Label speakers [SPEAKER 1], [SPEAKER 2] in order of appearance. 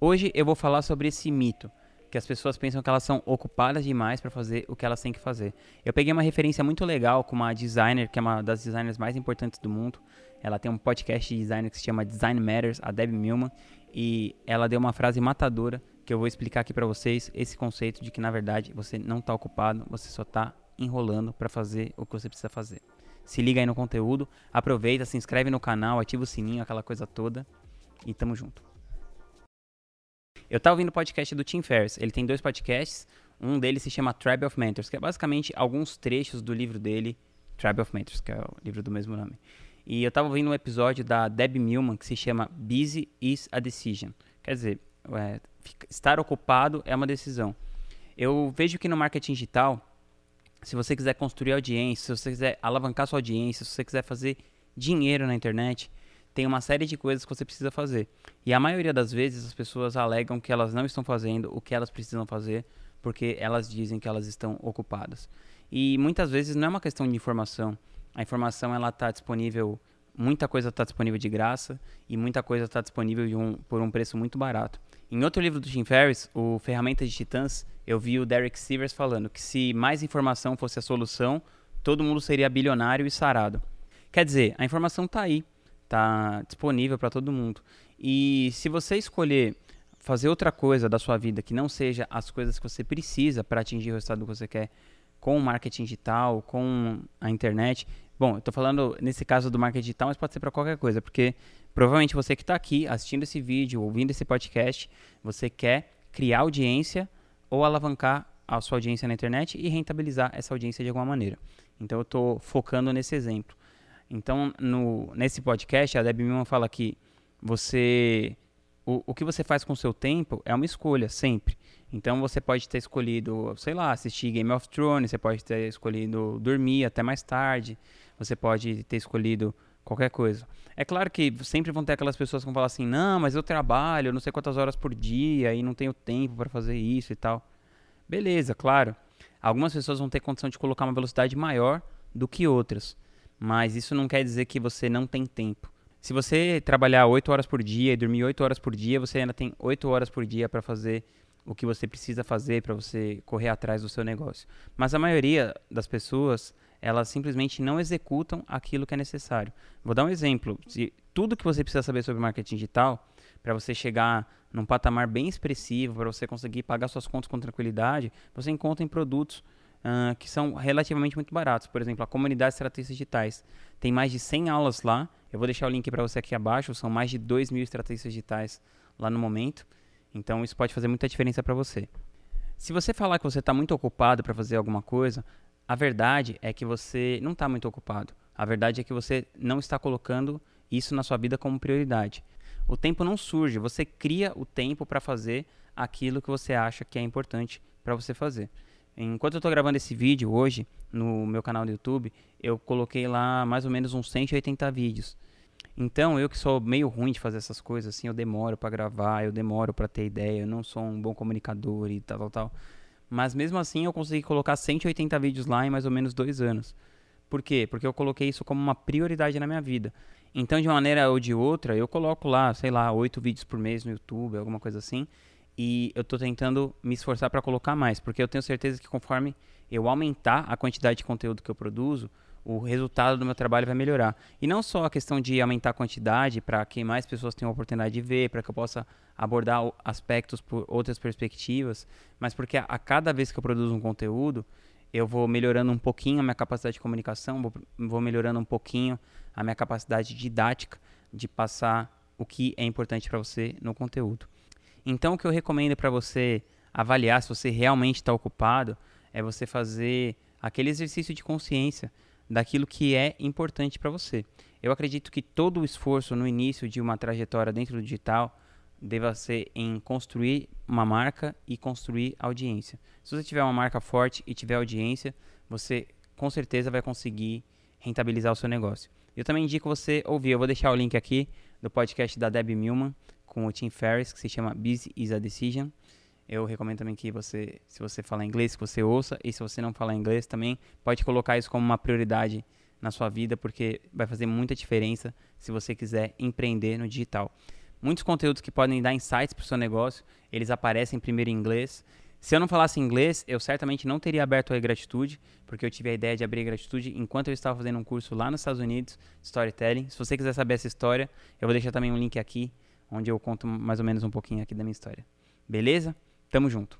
[SPEAKER 1] Hoje eu vou falar sobre esse mito, que as pessoas pensam que elas são ocupadas demais para fazer o que elas têm que fazer. Eu peguei uma referência muito legal com uma designer, que é uma das designers mais importantes do mundo. Ela tem um podcast de design que se chama Design Matters, a Debbie Millman, e ela deu uma frase matadora que eu vou explicar aqui para vocês esse conceito de que na verdade você não está ocupado, você só está enrolando para fazer o que você precisa fazer. Se liga aí no conteúdo, aproveita, se inscreve no canal, ativa o sininho, aquela coisa toda e tamo junto. Eu tava ouvindo o podcast do Tim Ferriss. Ele tem dois podcasts. Um deles se chama Tribe of Mentors, que é basicamente alguns trechos do livro dele, Tribe of Mentors, que é o livro do mesmo nome. E eu tava ouvindo um episódio da Debbie Millman que se chama Busy is a Decision. Quer dizer, é, estar ocupado é uma decisão. Eu vejo que no marketing digital, se você quiser construir audiência, se você quiser alavancar sua audiência, se você quiser fazer dinheiro na internet, tem uma série de coisas que você precisa fazer. E a maioria das vezes as pessoas alegam que elas não estão fazendo o que elas precisam fazer porque elas dizem que elas estão ocupadas. E muitas vezes não é uma questão de informação. A informação ela está disponível, muita coisa está disponível de graça e muita coisa está disponível um, por um preço muito barato. Em outro livro do Tim Ferriss, o Ferramentas de Titãs, eu vi o Derek Sivers falando que se mais informação fosse a solução, todo mundo seria bilionário e sarado. Quer dizer, a informação está aí tá disponível para todo mundo. E se você escolher fazer outra coisa da sua vida que não seja as coisas que você precisa para atingir o resultado que você quer com o marketing digital, com a internet. Bom, eu estou falando nesse caso do marketing digital, mas pode ser para qualquer coisa, porque provavelmente você que está aqui assistindo esse vídeo, ouvindo esse podcast, você quer criar audiência ou alavancar a sua audiência na internet e rentabilizar essa audiência de alguma maneira. Então eu estou focando nesse exemplo. Então, no, nesse podcast, a Debbie Millman fala que você. O, o que você faz com o seu tempo é uma escolha, sempre. Então, você pode ter escolhido, sei lá, assistir Game of Thrones, você pode ter escolhido dormir até mais tarde, você pode ter escolhido qualquer coisa. É claro que sempre vão ter aquelas pessoas que vão falar assim: não, mas eu trabalho não sei quantas horas por dia e não tenho tempo para fazer isso e tal. Beleza, claro. Algumas pessoas vão ter condição de colocar uma velocidade maior do que outras. Mas isso não quer dizer que você não tem tempo. Se você trabalhar 8 horas por dia e dormir 8 horas por dia, você ainda tem 8 horas por dia para fazer o que você precisa fazer para você correr atrás do seu negócio. Mas a maioria das pessoas, elas simplesmente não executam aquilo que é necessário. Vou dar um exemplo. Se tudo que você precisa saber sobre marketing digital, para você chegar num patamar bem expressivo, para você conseguir pagar suas contas com tranquilidade, você encontra em produtos uh, que são relativamente muito baratos. Por exemplo, a comunidade de estratégias digitais. Tem mais de 100 aulas lá. Eu vou deixar o link para você aqui abaixo. São mais de 2 mil estratégias digitais lá no momento. Então, isso pode fazer muita diferença para você. Se você falar que você está muito ocupado para fazer alguma coisa, a verdade é que você não está muito ocupado. A verdade é que você não está colocando isso na sua vida como prioridade. O tempo não surge, você cria o tempo para fazer aquilo que você acha que é importante para você fazer. Enquanto eu estou gravando esse vídeo hoje no meu canal do YouTube, eu coloquei lá mais ou menos uns 180 vídeos. Então, eu que sou meio ruim de fazer essas coisas, assim, eu demoro para gravar, eu demoro para ter ideia, eu não sou um bom comunicador e tal, tal, tal. Mas mesmo assim, eu consegui colocar 180 vídeos lá em mais ou menos dois anos. Por quê? Porque eu coloquei isso como uma prioridade na minha vida. Então, de uma maneira ou de outra, eu coloco lá, sei lá, oito vídeos por mês no YouTube, alguma coisa assim e eu estou tentando me esforçar para colocar mais, porque eu tenho certeza que conforme eu aumentar a quantidade de conteúdo que eu produzo, o resultado do meu trabalho vai melhorar. E não só a questão de aumentar a quantidade para que mais pessoas tenham a oportunidade de ver, para que eu possa abordar aspectos por outras perspectivas, mas porque a, cada vez que eu produzo um conteúdo, eu vou melhorando um pouquinho a minha capacidade de comunicação, vou melhorando um pouquinho a minha capacidade didática de passar o que é importante para você no conteúdo. Então, o que eu recomendo para você avaliar se você realmente está ocupado é você fazer aquele exercício de consciência daquilo que é importante para você. Eu acredito que todo o esforço no início de uma trajetória dentro do digital deva ser em construir uma marca e construir audiência. Se você tiver uma marca forte e tiver audiência, você com certeza vai conseguir rentabilizar o seu negócio. Eu também indico você ouvir, eu vou deixar o link aqui do podcast da Debbie Millman, com o Tim Ferriss, que se chama Busy is a Decision. Eu recomendo também que você, se você falar inglês, que você ouça, e se você não falar inglês também, pode colocar isso como uma prioridade na sua vida, porque vai fazer muita diferença se você quiser empreender no digital. muitos conteúdos que podem dar insights para o seu negócio, eles aparecem primeiro em inglês. Se eu não falasse inglês, eu certamente não teria aberto a Gratitude, porque eu tive a ideia de abrir a Gratitude enquanto eu estava fazendo um curso lá nos Estados Unidos, Storytelling. Se você quiser saber essa história, eu vou deixar também um link aqui, onde eu conto mais ou menos um pouquinho aqui da minha história. Beleza? Tamo junto.